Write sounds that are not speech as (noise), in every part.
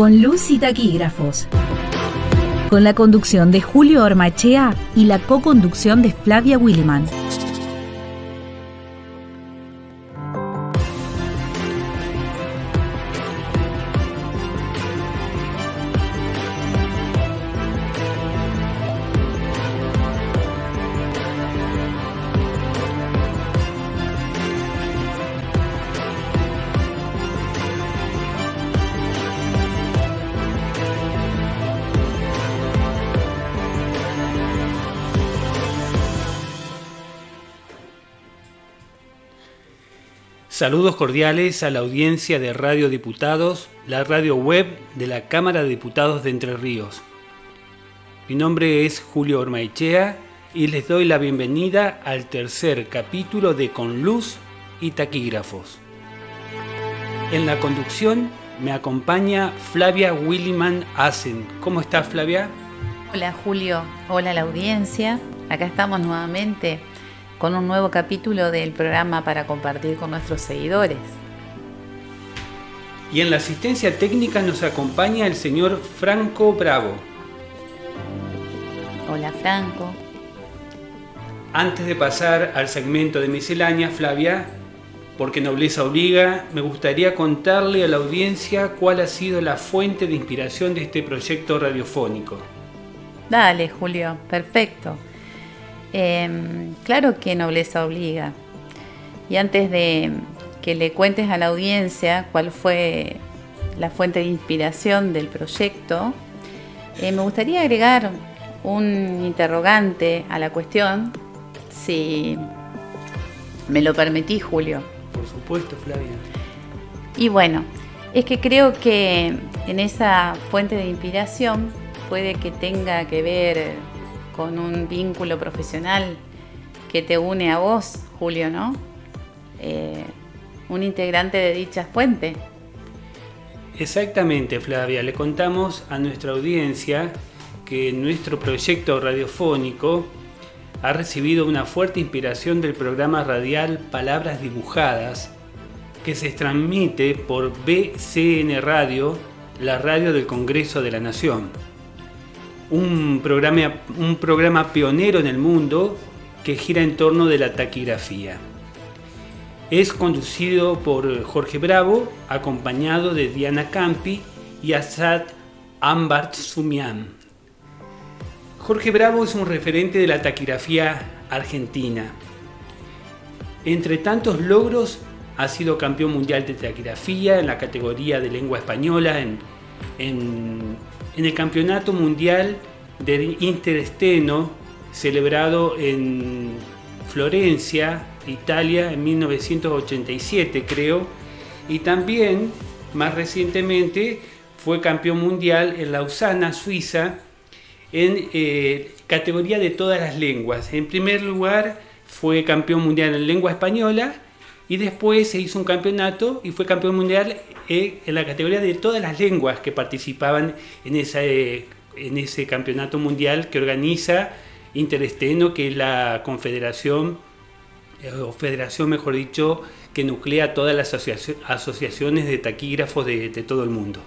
Con luz y taquígrafos. Con la conducción de Julio Ormachea y la co-conducción de Flavia Williman. Saludos cordiales a la audiencia de Radio Diputados, la radio web de la Cámara de Diputados de Entre Ríos. Mi nombre es Julio Ormaechea y les doy la bienvenida al tercer capítulo de Con Luz y Taquígrafos. En la conducción me acompaña Flavia Williman Asen. ¿Cómo estás Flavia? Hola Julio, hola la audiencia. Acá estamos nuevamente con un nuevo capítulo del programa para compartir con nuestros seguidores. Y en la asistencia técnica nos acompaña el señor Franco Bravo. Hola Franco. Antes de pasar al segmento de miscelánea, Flavia, porque nobleza obliga, me gustaría contarle a la audiencia cuál ha sido la fuente de inspiración de este proyecto radiofónico. Dale, Julio, perfecto. Em, claro que nobleza obliga. Y antes de que le cuentes a la audiencia cuál fue la fuente de inspiración del proyecto, eh, me gustaría agregar un interrogante a la cuestión, si me lo permitís, Julio. Por supuesto, Flavia. Y bueno, es que creo que en esa fuente de inspiración puede que tenga que ver con un vínculo profesional que te une a vos, Julio, ¿no? Eh, un integrante de dicha fuente. Exactamente, Flavia. Le contamos a nuestra audiencia que nuestro proyecto radiofónico ha recibido una fuerte inspiración del programa radial Palabras Dibujadas, que se transmite por BCN Radio, la radio del Congreso de la Nación un programa, un programa pionero en el mundo que gira en torno de la taquigrafía. Es conducido por Jorge Bravo, acompañado de Diana Campi y Asad Ambart Sumian. Jorge Bravo es un referente de la taquigrafía argentina. Entre tantos logros, ha sido campeón mundial de taquigrafía en la categoría de lengua española en, en en el Campeonato Mundial del Interesteno celebrado en Florencia, Italia, en 1987 creo, y también más recientemente fue campeón mundial en Lausana, Suiza, en eh, categoría de todas las lenguas. En primer lugar fue campeón mundial en lengua española y después se hizo un campeonato y fue campeón mundial eh, en la categoría de todas las lenguas que participaban en, esa, eh, en ese campeonato mundial que organiza Interesteno, que es la confederación, eh, o federación mejor dicho, que nuclea todas las asociaciones de taquígrafos de, de todo el mundo.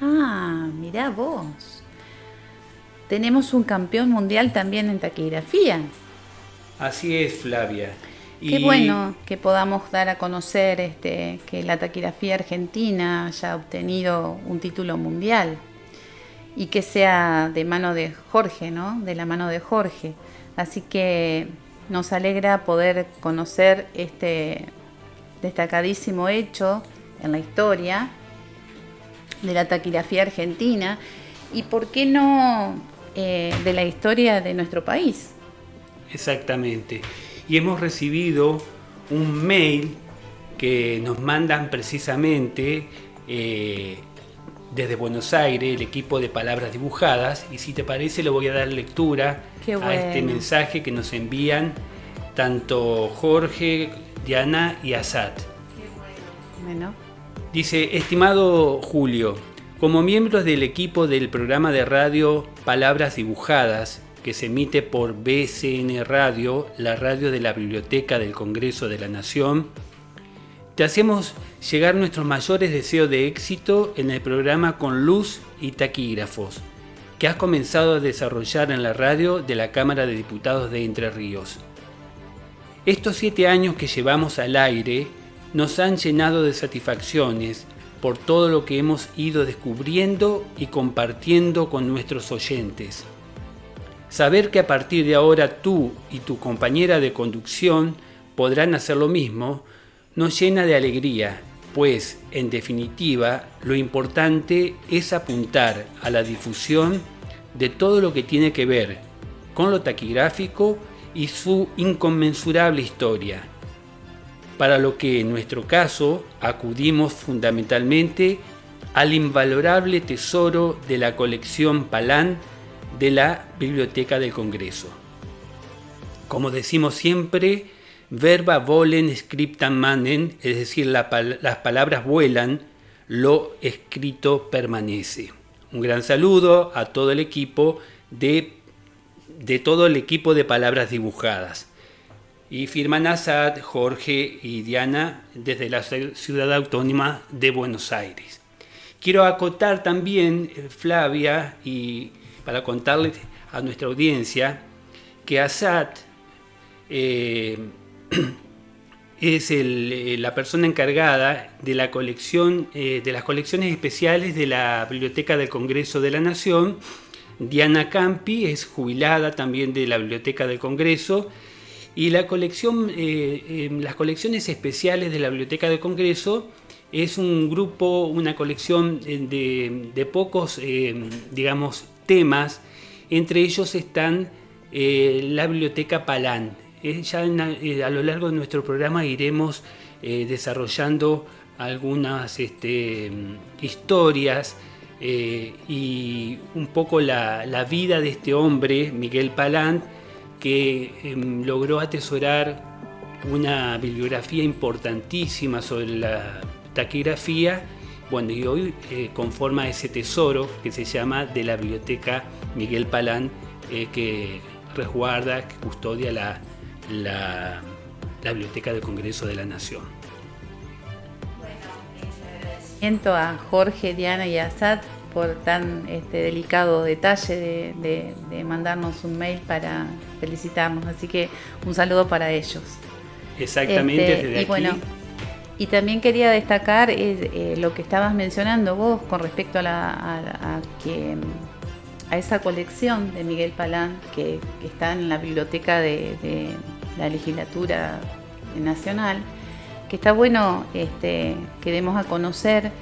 Ah, mirá vos. Tenemos un campeón mundial también en taquigrafía. Así es, Flavia. Qué bueno que podamos dar a conocer este, que la taquigrafía argentina haya obtenido un título mundial y que sea de mano de Jorge, ¿no? De la mano de Jorge. Así que nos alegra poder conocer este destacadísimo hecho en la historia de la taquigrafía argentina y, ¿por qué no, eh, de la historia de nuestro país? Exactamente y hemos recibido un mail que nos mandan precisamente eh, desde Buenos Aires, el equipo de Palabras Dibujadas, y si te parece le voy a dar lectura a este mensaje que nos envían tanto Jorge, Diana y Asad. Bueno. Dice, estimado Julio, como miembros del equipo del programa de radio Palabras Dibujadas, que se emite por BCN Radio, la radio de la Biblioteca del Congreso de la Nación, Te hacemos llegar nuestros mayores deseos de éxito en el programa Con Luz y Taquígrafos, que has comenzado a desarrollar en la radio de la Cámara de Diputados de Entre Ríos. Estos siete años que llevamos al aire nos han llenado de satisfacciones por todo lo que hemos ido descubriendo y compartiendo con nuestros oyentes. Saber que a partir de ahora tú y tu compañera de conducción podrán hacer lo mismo nos llena de alegría, pues, en definitiva, lo importante es apuntar a la difusión de todo lo que tiene que ver con lo taquigráfico y su inconmensurable historia, para lo que en nuestro caso acudimos fundamentalmente al invalorable tesoro de la colección Palán de la Biblioteca del Congreso. Como decimos siempre, verba volen scriptam manen, es decir, las palabras vuelan, lo escrito permanece. Un gran saludo a todo el equipo de, de todo el equipo de palabras dibujadas. Y firman Asad, Jorge y Diana desde la ciudad autónoma de Buenos Aires. Quiero acotar también, eh, Flavia, y para contarles a nuestra audiencia, que Asad eh, (clears throat) es eh, la persona encargada de la colección eh, de las colecciones especiales de la Biblioteca del Congreso de la Nación. Diana Campi es jubilada también de la Biblioteca del Congreso y la colección, eh, las colecciones especiales de la Biblioteca del Congreso es un grupo, una colección de, de pocos, digamos, temas. Entre ellos están la Biblioteca Palán, eh, ya eh, a lo largo de nuestro programa iremos eh, desarrollando algunas este, historias y un poco la, vida de este hombre, Miguel Palant, que em, logró atesorar una bibliografía importantísima sobre la taquigrafía, bueno, y hoy conforma ese tesoro que se llama de la biblioteca Miguel Palán, que resguarda, que custodia la, la, Biblioteca del Congreso de la Nación. Agradecimiento a Jorge, Diana y a Asad por tan este, delicado detalle de, mandarnos un mail para felicitarnos. Así que un saludo para ellos. Exactamente, este, desde y Bueno, y también quería destacar eh, lo que estabas mencionando vos con respecto a, la, que a esa colección de Miguel Palán que, está en la biblioteca de, la legislatura nacional, que está bueno este, que demos a conocer,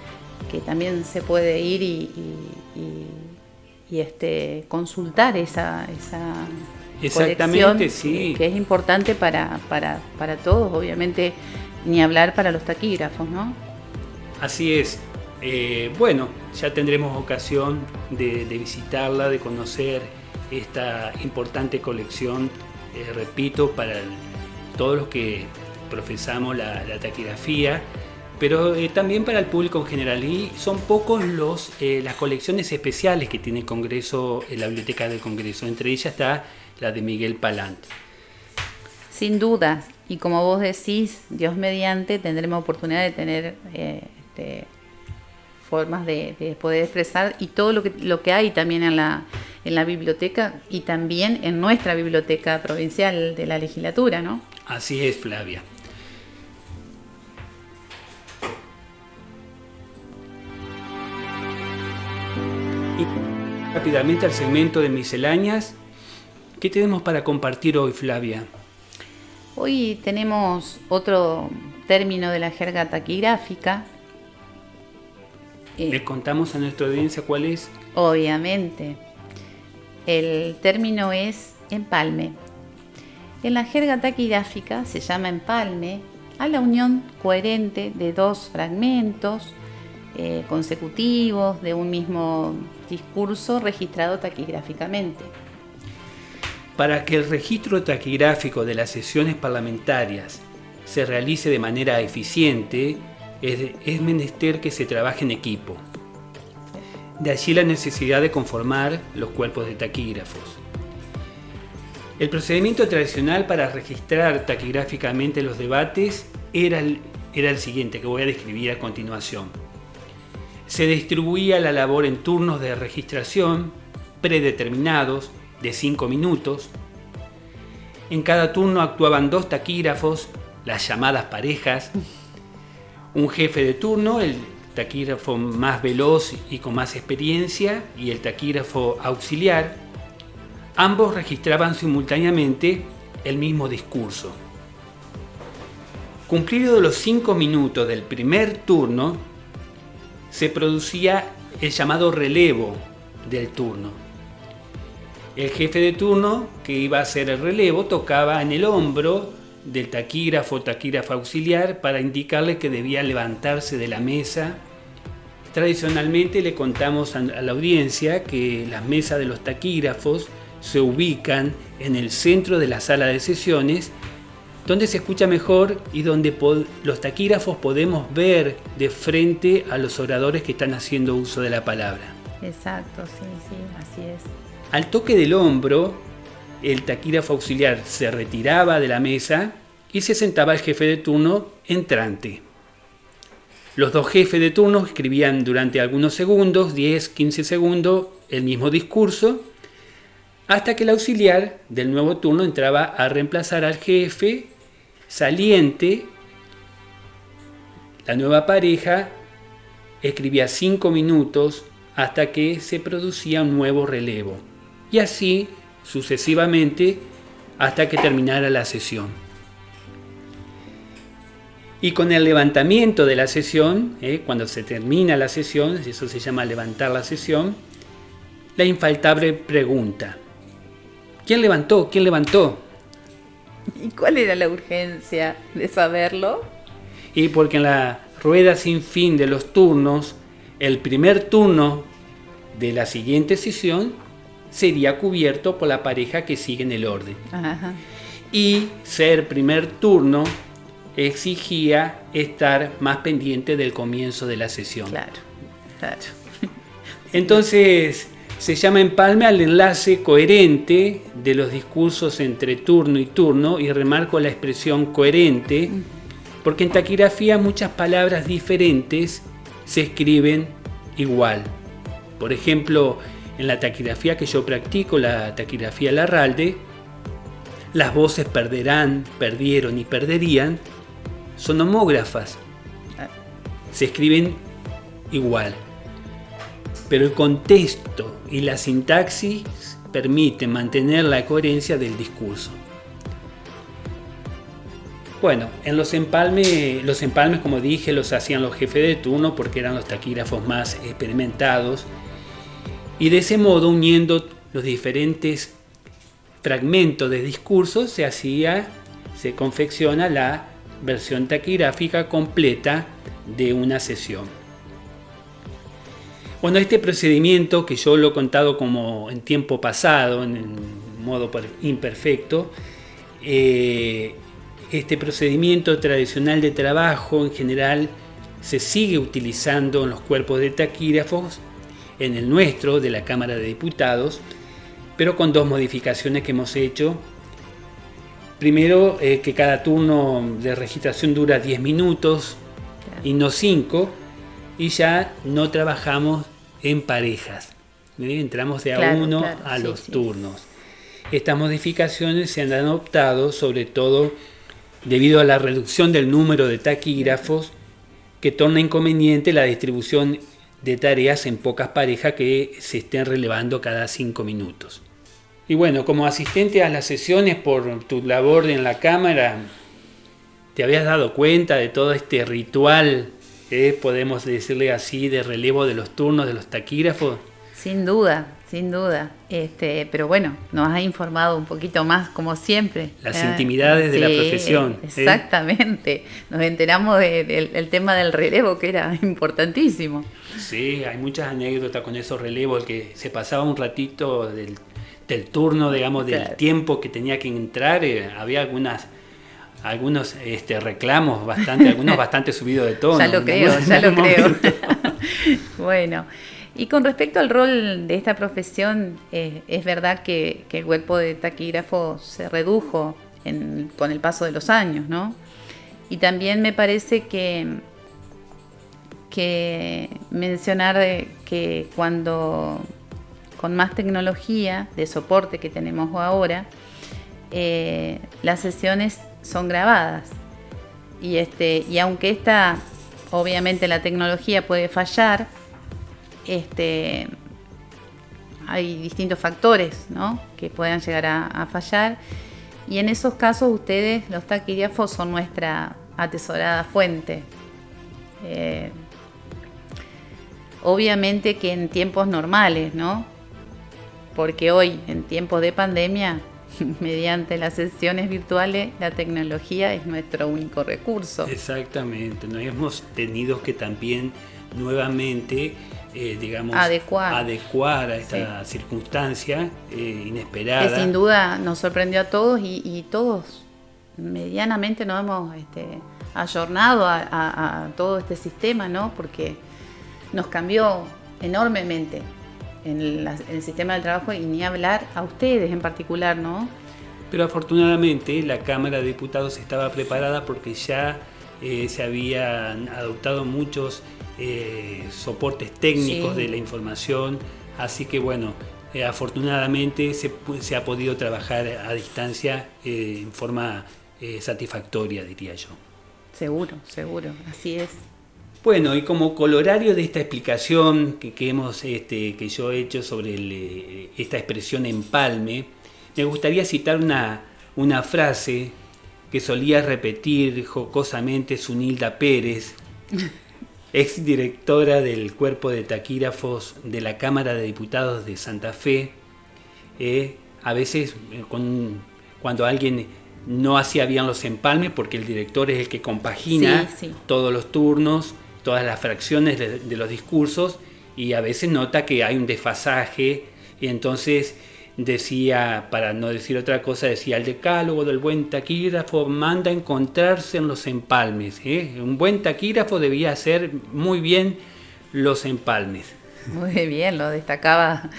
que también se puede ir y, este, consultar esa, esa Exactamente, sí. que es importante para, para, para todos, obviamente, ni hablar para los taquígrafos, ¿no? Así es. Eh, bueno, ya tendremos ocasión de, visitarla, de conocer esta importante colección, eh, repito, para todos los que profesamos la, taquigrafía, pero eh, también para el público en general. Y son pocos los, las colecciones especiales que tiene el Congreso, la Biblioteca del Congreso. Entre ellas está la de Miguel Palant. Sin duda, y como vos decís, Dios mediante, tendremos oportunidad de tener este, formas de, poder expresar y todo lo que, lo que hay también en la, en la biblioteca y también en nuestra biblioteca provincial de la legislatura, ¿no? Así es, Flavia. Y rápidamente al segmento de misceláneas. ¿Qué tenemos para compartir hoy, Flavia? Hoy tenemos otro término de la jerga taquigráfica eh, ¿Le contamos a nuestra audiencia cuál es? Obviamente. El término es empalme. En la jerga taquigráfica se llama empalme a la unión coherente de dos fragmentos eh, consecutivos de un mismo discurso registrado taquigráficamente. Para que el registro taquigráfico de las sesiones parlamentarias se realice de manera eficiente, es, menester que se trabaje en equipo. De allí la necesidad de conformar los cuerpos de taquígrafos. El procedimiento tradicional para registrar taquigráficamente los debates era era el siguiente que voy a describir a continuación. Se distribuía la labor en turnos de registración predeterminados de 5 minutos. En cada turno actuaban dos taquígrafos, las llamadas parejas, un jefe de turno, el taquígrafo más veloz y con más experiencia, y el taquígrafo auxiliar. Ambos registraban simultáneamente el mismo discurso. Cumplido los cinco minutos del primer turno, se producía el llamado relevo del turno. El jefe de turno que iba a hacer el relevo tocaba en el hombro del taquígrafo taquígrafo auxiliar para indicarle que debía levantarse de la mesa. Tradicionalmente le contamos a la audiencia que las mesas de los taquígrafos se ubican en el centro de la sala de sesiones, donde se escucha mejor y donde los taquígrafos podemos ver de frente a los oradores que están haciendo uso de la palabra. Exacto, sí, sí, así es. Al toque del hombro, el taquígrafo auxiliar se retiraba de la mesa y se sentaba el jefe de turno entrante. Los dos jefes de turno escribían durante algunos segundos, 10, 15 segundos, el mismo discurso hasta que el auxiliar del nuevo turno entraba a reemplazar al jefe saliente. La nueva pareja escribía cinco minutos hasta que se producía un nuevo relevo. Y así sucesivamente hasta que terminara la sesión. Y con el levantamiento de la sesión, eh, cuando se termina la sesión, eso se llama levantar la sesión, la infaltable pregunta, ¿Quién levantó? ¿Quién levantó? ¿Y cuál era la urgencia de saberlo? Y porque en la rueda sin fin de los turnos, el primer turno de la siguiente sesión sería cubierto por la pareja que sigue en el orden. Y ser primer turno exigía estar más pendiente del comienzo de la sesión. Claro, claro. (laughs) Entonces, se llama empalme al enlace coherente de los discursos entre turno y turno y remarco la expresión coherente porque en taquigrafía muchas palabras diferentes se escriben igual. Por ejemplo, en la taquigrafía que yo practico, la taquigrafía Larralde, las voces perderán, perdieron y perderían son homógrafas. Ah. Se escriben igual pero el contexto y la sintaxis permiten mantener la coherencia del discurso. Bueno, en los empalmes, los empalmes, como dije, los hacían los jefes de turno porque eran los taquígrafos más experimentados. Y de ese modo, uniendo los diferentes fragmentos de discurso, se hacía, se confecciona la versión taquigráfica completa de una sesión. Bueno, este procedimiento que yo lo he contado como en tiempo pasado, en modo imperfecto, eh, este procedimiento tradicional de trabajo en general se sigue utilizando en los cuerpos de taquígrafos, en el nuestro de la Cámara de Diputados, pero con dos modificaciones que hemos hecho. Primero, eh, que cada turno de registración dura 10 minutos y no 5, y ya no trabajamos en parejas. Entramos de a uno a los turnos. Estas modificaciones se han adoptado sobre todo debido a la reducción del número de taquígrafos que torna inconveniente la distribución de tareas en pocas parejas que se estén relevando cada cinco minutos. Y bueno, como asistente a las sesiones por tu labor en la cámara, ¿te habías dado cuenta de todo este ritual podemos decirle así, de relevo de los turnos de los taquígrafos. Sin duda, sin duda. Este, pero bueno, nos ha informado un poquito más, como siempre. Las intimidades de la profesión. Exactamente. Nos enteramos del tema del relevo, que era (laughs) importantísimo. Sí, hay muchas anécdotas con esos relevos, que se pasaba un ratito del, turno, digamos, del tiempo que tenía que entrar. Eh, había algunas algunos este, reclamos bastante, algunos (laughs) bastante subidos de tono. Ya lo creo, (laughs) ya lo creo. bueno, y con respecto al rol de esta profesión, eh, es verdad que, el cuerpo de taquígrafo se redujo con el paso de los años, ¿no? Y también me parece que, mencionar que cuando con más tecnología de soporte que tenemos ahora, eh, las sesiones son grabadas. Y, este, y aunque esta, obviamente la tecnología puede fallar, este, hay distintos factores que puedan llegar a, fallar. Y en esos casos ustedes, los taquígrafos, son nuestra atesorada fuente. Eh, obviamente que en tiempos normales, ¿no? Porque hoy, en tiempos de pandemia, (laughs) mediante las sesiones virtuales, la tecnología es nuestro único recurso. Exactamente, nos hemos tenido que también nuevamente eh, digamos, adecuar. adecuar a esta circunstancia eh, inesperada. Que sin duda nos sorprendió a todos y, todos medianamente nos hemos este, ayornado a, todo este sistema, ¿no? Porque nos cambió enormemente en el, sistema del trabajo y ni hablar a ustedes en particular, ¿no? Pero afortunadamente la Cámara de Diputados estaba preparada porque ya eh, se habían adoptado muchos eh, soportes técnicos de la información, así que bueno, eh, afortunadamente se, se, ha podido trabajar a distancia eh, en forma satisfactoria, diría yo. Seguro, seguro, así es. Bueno, y como colorario de esta explicación que, que hemos, este, que yo he hecho sobre esta expresión empalme, me gustaría citar una, una frase que solía repetir jocosamente Sunilda Pérez, (laughs) ex directora del cuerpo de taquígrafos de la Cámara de Diputados de Santa Fe, eh, a veces eh, cuando alguien no hacía bien los empalmes, porque el director es el que compagina todos los turnos, todas las fracciones de, los discursos, y a veces nota que hay un desfasaje, y entonces decía, para no decir otra cosa, decía el decálogo del buen taquígrafo manda a encontrarse en los empalmes. ¿eh? Un buen taquígrafo debía hacer muy bien los empalmes. Muy bien, lo destacaba.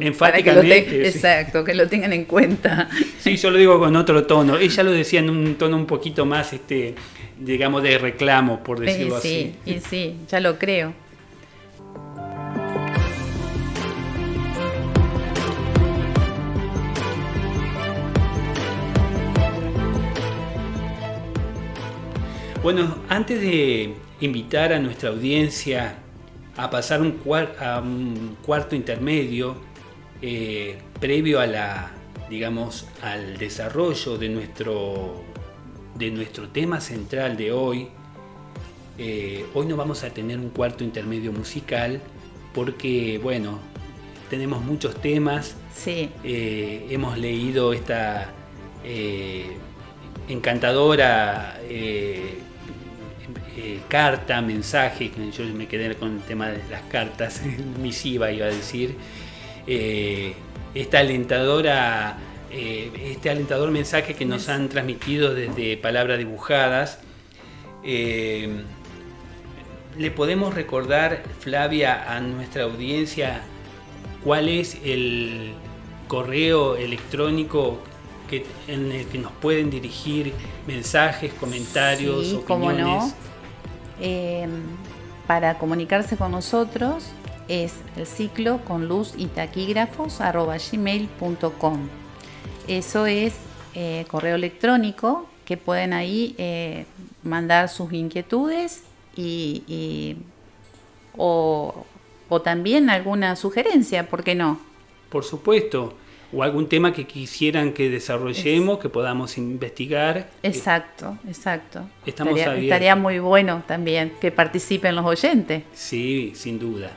Enfáticamente. Exacto, que lo tengan en cuenta. Sí, yo lo digo con otro tono. Ella lo decía en un tono un poquito más, este, digamos, de reclamo, por decirlo así. Sí, y sí, ya lo creo. Bueno, antes de invitar a nuestra audiencia a pasar un a un cuarto intermedio eh, previo a la, digamos, al desarrollo de nuestro, de nuestro tema central de hoy, eh, hoy no vamos a tener un cuarto intermedio musical porque, bueno, tenemos muchos temas. Sí. Eh, hemos leído esta encantadora eh, carta, mensaje, yo me quedé con el tema de las cartas, (laughs) misiva iba a decir, eh, esta alentadora, eh, este alentador mensaje que nos han transmitido desde palabras dibujadas. ¿Le podemos recordar, Flavia, a nuestra audiencia cuál es el correo electrónico que, en el que nos pueden dirigir mensajes, comentarios, sí, opiniones? Em, para comunicarse con nosotros es el ciclo con luz y taquígrafos gmail.com. Eso es eh, correo electrónico que pueden ahí eh, mandar sus inquietudes y, o, o también alguna sugerencia, ¿por qué no? Por supuesto o algún tema que quisieran que desarrollemos, que podamos investigar. Exacto, exacto. Estamos estaría, estaría muy bueno también que participen los oyentes. Sí, sin duda.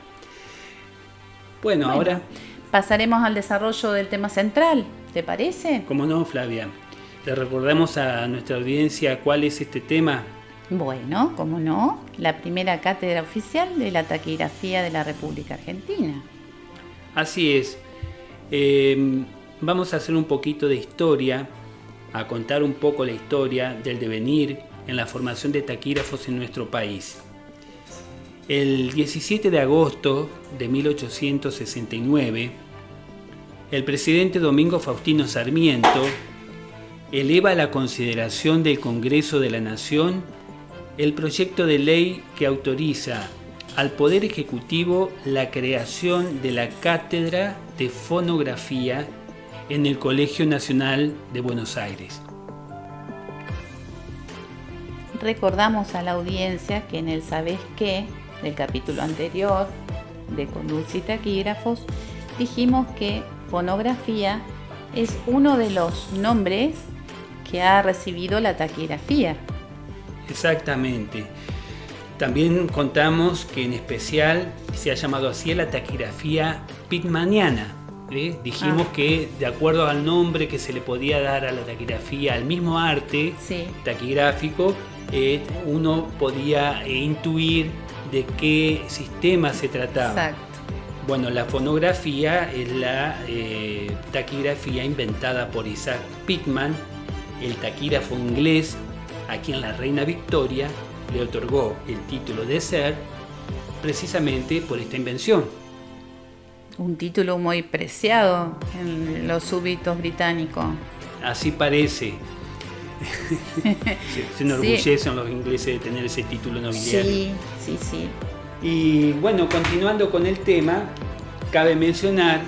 Bueno, ahora... Pasaremos al desarrollo del tema central, ¿te parece? ¿Cómo no, Flavia? Le recordamos a nuestra audiencia cuál es este tema. Bueno, cómo no, la primera cátedra oficial de la taquigrafía de la República Argentina. Así es. Em, vamos a hacer un poquito de historia, a contar un poco la historia del devenir en la formación de taquígrafos en nuestro país. El 17 de agosto de 1869, el presidente Domingo Faustino Sarmiento eleva a la consideración del Congreso de la Nación el proyecto de ley que autoriza al Poder Ejecutivo la creación de la Cátedra de Fonografía en el Colegio Nacional de Buenos Aires. Recordamos a la audiencia que en el Sabes qué del capítulo anterior de Conducta y Taquígrafos dijimos que fonografía es uno de los nombres que ha recibido la taquigrafía. Exactamente. También contamos que en especial se ha llamado así la taquigrafía pitmaniana. ¿eh? Dijimos ah. que de acuerdo al nombre que se le podía dar a la taquigrafía, al mismo arte taquigráfico, eh, uno podía eh, intuir de qué sistema se trataba. Exacto. Bueno, la fonografía es la taquigrafía inventada por Isaac Pitman, el taquígrafo inglés, a quien la reina Victoria le otorgó el título de ser precisamente por esta invención. Un título muy preciado en los súbditos británicos. Así parece. (laughs) se, enorgullecen los ingleses de tener ese título nobiliario. Sí, sí, sí. Y bueno, continuando con el tema, cabe mencionar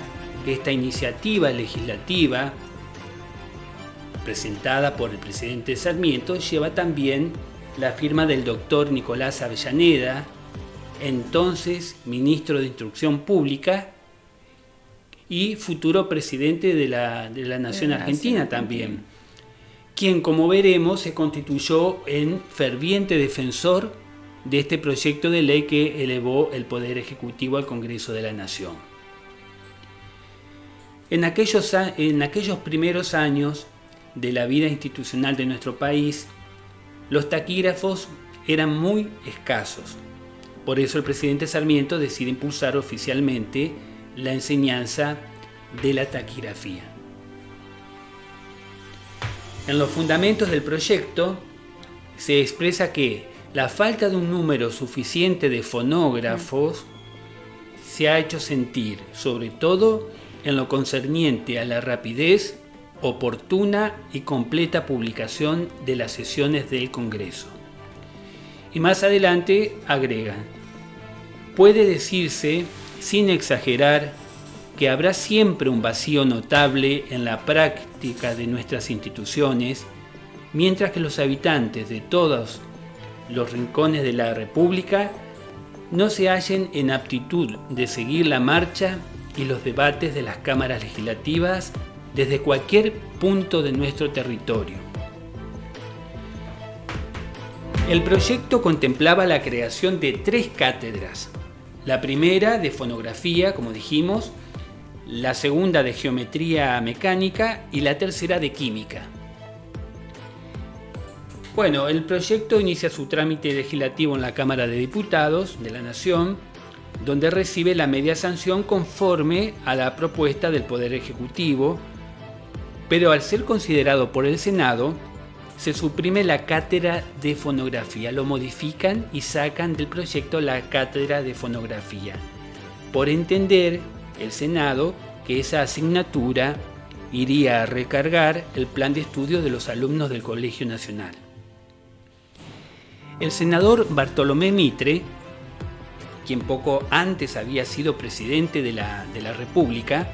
que esta iniciativa legislativa presentada por el presidente Sarmiento lleva también la firma del doctor Nicolás Avellaneda, entonces ministro de Instrucción Pública y futuro presidente de la, Nación Argentina también, quien como veremos se constituyó en ferviente defensor de este proyecto de ley que elevó el Poder Ejecutivo al Congreso de la Nación. En aquellos, en aquellos primeros años de la vida institucional de nuestro país, los taquígrafos eran muy escasos. Por eso el presidente Sarmiento decide impulsar oficialmente la enseñanza de la taquigrafía. En los fundamentos del proyecto se expresa que la falta de un número suficiente de fonógrafos se ha hecho sentir, sobre todo en lo concerniente a la rapidez oportuna y completa publicación de las sesiones del Congreso. Y más adelante agrega, puede decirse, sin exagerar, que habrá siempre un vacío notable en la práctica de nuestras instituciones, mientras que los habitantes de todos los rincones de la República no se hallen en aptitud de seguir la marcha y los debates de las cámaras legislativas desde cualquier punto de nuestro territorio. El proyecto contemplaba la creación de tres cátedras. La primera de fonografía, como dijimos, la segunda de geometría mecánica y la tercera de química. Bueno, el proyecto inicia su trámite legislativo en la Cámara de Diputados de la Nación, donde recibe la media sanción conforme a la propuesta del Poder Ejecutivo, pero al ser considerado por el Senado, se suprime la cátedra de fonografía, lo modifican y sacan del proyecto la cátedra de fonografía, por entender el Senado que esa asignatura iría a recargar el plan de estudio de los alumnos del Colegio Nacional. El senador Bartolomé Mitre, quien poco antes había sido presidente de la, de la República,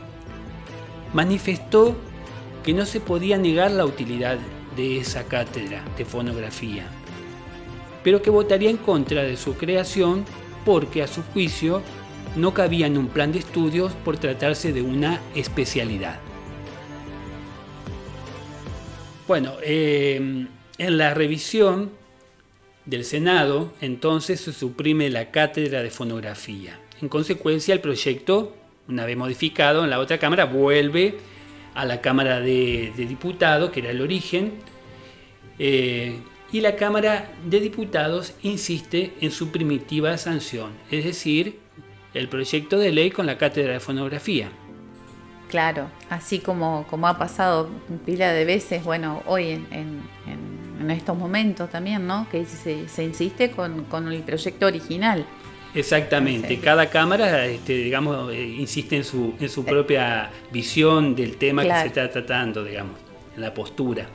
manifestó que no se podía negar la utilidad de esa cátedra de fonografía, pero que votaría en contra de su creación porque a su juicio no cabía en un plan de estudios por tratarse de una especialidad. Bueno, em, en la revisión del Senado, entonces se suprime la cátedra de fonografía. En consecuencia, el proyecto, una vez modificado en la otra Cámara, vuelve a la Cámara de, Diputados, que era el origen, eh, y la Cámara de Diputados insiste en su primitiva sanción, es decir, el proyecto de ley con la cátedra de fonografía. Claro, así como, como ha pasado pila de veces, bueno, hoy en, estos momentos también, ¿no? Que se, insiste con, con el proyecto original. Exactamente, cada cámara, este, digamos, eh, insiste en su, propia visión del tema que se está tratando, digamos, en la postura.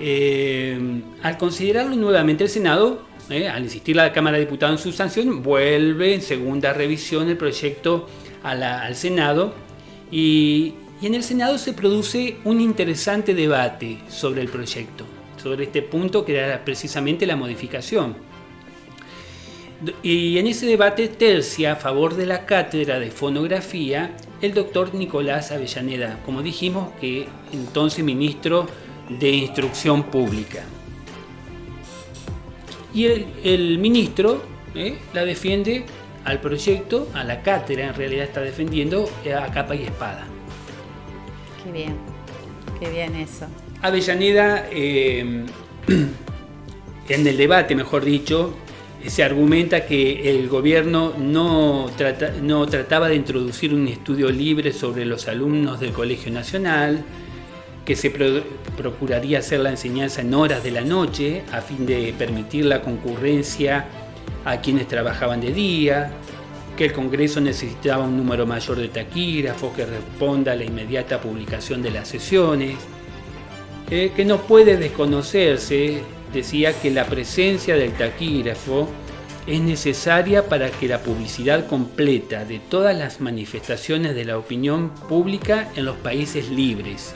Eh, al considerarlo nuevamente el Senado, eh, al insistir la Cámara de Diputados en su sanción, vuelve en segunda revisión el proyecto al Senado y, y en el Senado se produce un interesante debate sobre el proyecto, sobre este punto que era precisamente la modificación. Y en ese debate tercia a favor de la cátedra de fonografía el doctor Nicolás Avellaneda, como dijimos, que entonces ministro de Instrucción Pública. Y el, ministro eh, la defiende al proyecto, a la cátedra en realidad está defendiendo eh, a capa y espada. Qué bien, qué bien eso. Avellaneda, eh, (clears throat) en el debate, mejor dicho, se argumenta que el gobierno no, trataba de introducir un estudio libre sobre los alumnos del Colegio Nacional, que se procuraría hacer la enseñanza en horas de la noche a fin de permitir la concurrencia a quienes trabajaban de día, que el Congreso necesitaba un número mayor de taquígrafos que responda a la inmediata publicación de las sesiones, eh, que no puede desconocerse, decía que la presencia del taquígrafo es necesaria para que la publicidad completa de todas las manifestaciones de la opinión pública en los países libres.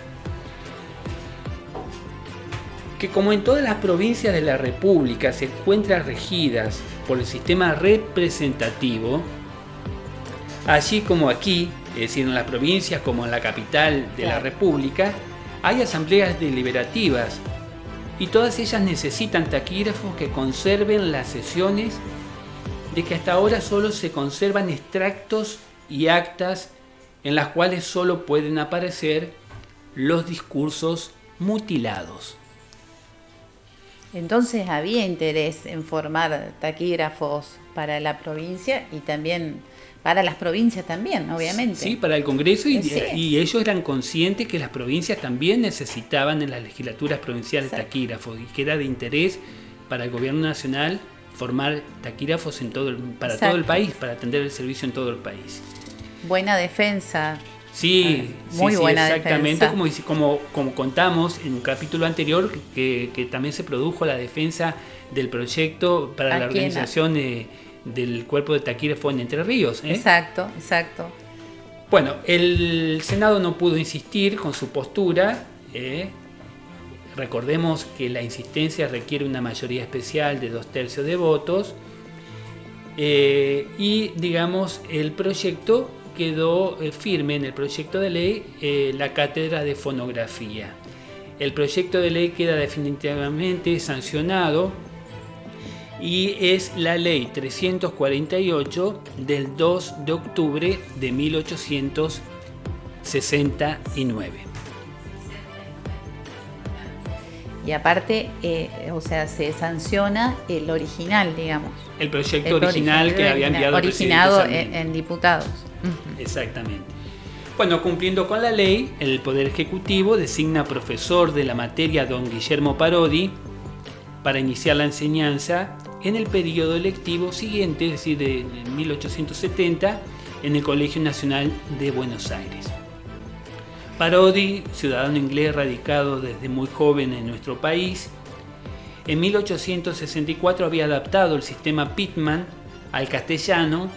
Que como en todas las provincias de la República se encuentran regidas por el sistema representativo, allí como aquí, es decir, en las provincias como en la capital de la República, hay asambleas deliberativas y todas ellas necesitan taquígrafos que conserven las sesiones de que hasta ahora solo se conservan extractos y actas en las cuales solo pueden aparecer los discursos mutilados. Entonces había interés en formar taquígrafos para la provincia y también para las provincias también, obviamente. Sí, para el Congreso y, ellos eran conscientes que las provincias también necesitaban en las legislaturas provinciales taquígrafos y que era de interés para el gobierno nacional formar taquígrafos en todo para todo el país, para atender el servicio en todo el país. Buena defensa. Sí, muy buena exactamente. como, como, como, contamos en un capítulo anterior que, también se produjo la defensa del proyecto para la organización del cuerpo de taquígrafo en Entre Ríos. ¿eh? Exacto, exacto. Bueno, el Senado no pudo insistir con su postura. ¿eh? Recordemos que la insistencia requiere una mayoría especial de dos tercios de votos. Eh, y digamos, el proyecto quedó firme en el proyecto de ley la cátedra de fonografía. El proyecto de ley queda definitivamente sancionado y es la ley 348 del 2 de octubre de 1869. Y aparte, eh, o sea, se sanciona el original, digamos. El proyecto original, que había enviado originado en diputados. Exactamente. Bueno, cumpliendo con la ley, el Poder Ejecutivo designa profesor de la materia don Guillermo Parodi para iniciar la enseñanza en el periodo electivo siguiente, es decir, de 1870, en el Colegio Nacional de Buenos Aires. Parodi, ciudadano inglés radicado desde muy joven en nuestro país, en 1864 había adaptado el sistema Pittman al castellano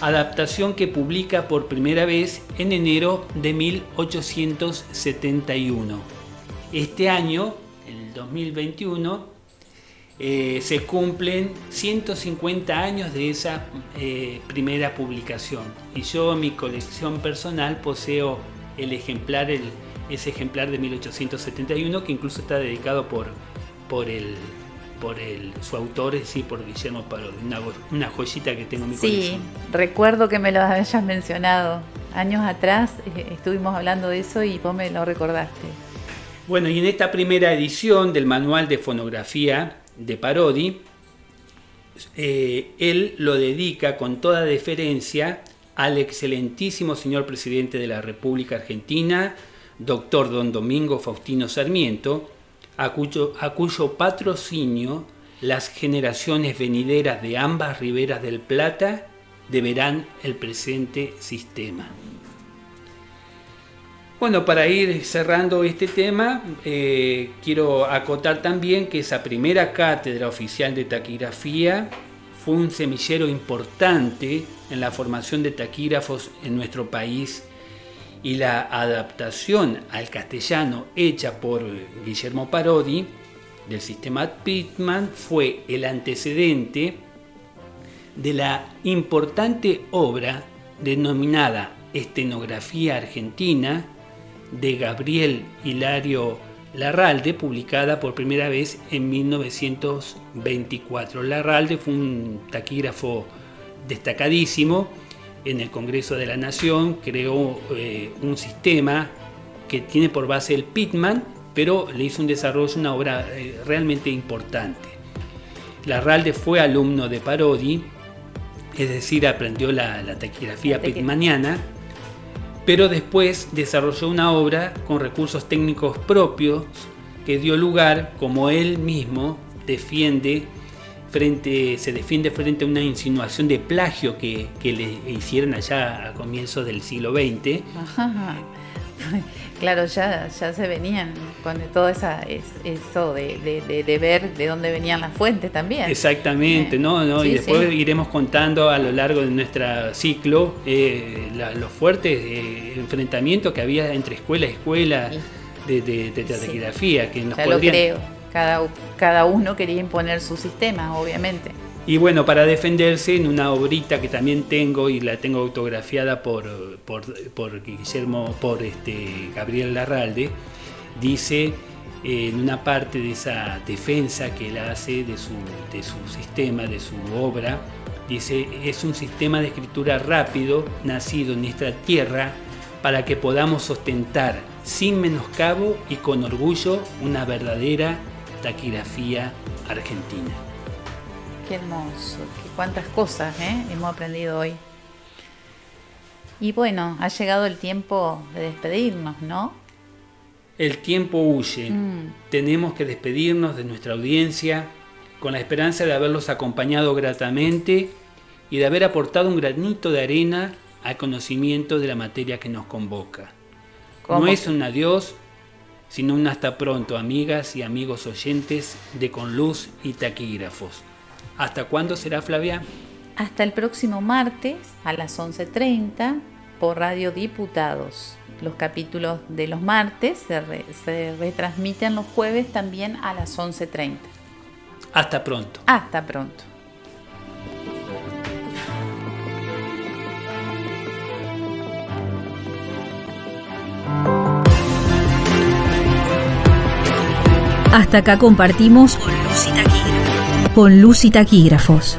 adaptación que publica por primera vez en enero de 1871. Este año, el 2021, eh, se cumplen 150 años de esa eh, primera publicación. Y yo en mi colección personal poseo el ejemplar, ese ejemplar de 1871 que incluso está dedicado por, por el por el, su autor, es decir, por Guillermo Parodi, una, joyita que tengo en mi Sí, recuerdo que me lo hayas mencionado. Años atrás eh, estuvimos hablando de eso y vos me lo recordaste. Bueno, y en esta primera edición del manual de fonografía de Parodi, eh, él lo dedica con toda deferencia al excelentísimo señor presidente de la República Argentina, doctor don Domingo Faustino Sarmiento, a cuyo, patrocinio las generaciones venideras de ambas riberas del Plata deberán el presente sistema. Bueno, para ir cerrando este tema, eh, quiero acotar también que esa primera cátedra oficial de taquigrafía fue un semillero importante en la formación de taquígrafos en nuestro país y la adaptación al castellano hecha por Guillermo Parodi del sistema Pitman fue el antecedente de la importante obra denominada Estenografía Argentina de Gabriel Hilario Larralde, publicada por primera vez en 1924. Larralde fue un taquígrafo destacadísimo en el Congreso de la Nación, creó eh, un sistema que tiene por base el Pitman, pero le hizo un desarrollo, una obra eh, realmente importante. Larralde fue alumno de Parodi, es decir, aprendió la, la taquigrafía pitmaniana pero después desarrolló una obra con recursos técnicos propios que dio lugar, como él mismo defiende, frente, se defiende frente a una insinuación de plagio que, le hicieron allá a comienzos del siglo XX. (laughs) Claro, ya, ya se venían con todo esa, eso de, ver de dónde venían las fuentes también. Exactamente, ¿no? ¿no? y después iremos contando a lo largo de nuestro ciclo eh, los fuertes eh, enfrentamientos que había entre escuela y escuela de, de, taquigrafía. Que nos ya lo creo. Cada, cada uno quería imponer su sistema, obviamente. Y bueno, para defenderse, en una obrita que también tengo y la tengo autografiada por, Guillermo, por este, Gabriel Larralde, dice eh, en una parte de esa defensa que él hace de su, de su sistema, de su obra, dice, es un sistema de escritura rápido, nacido en nuestra tierra, para que podamos ostentar sin menoscabo y con orgullo una verdadera taquigrafía argentina. Qué hermoso, qué cuántas cosas ¿eh? hemos aprendido hoy. Y bueno, ha llegado el tiempo de despedirnos, ¿no? El tiempo huye. Mm. Tenemos que despedirnos de nuestra audiencia con la esperanza de haberlos acompañado gratamente y de haber aportado un granito de arena al conocimiento de la materia que nos convoca. No es un adiós, sino un hasta pronto, amigas y amigos oyentes de Conluz y Taquígrafos. ¿Hasta cuándo será Flavia? Hasta el próximo martes a las 11.30 por Radio Diputados. Los capítulos de los martes se, retransmiten los jueves también a las 11.30. Hasta pronto. Hasta pronto. Hasta acá compartimos con luz y taquígrafos.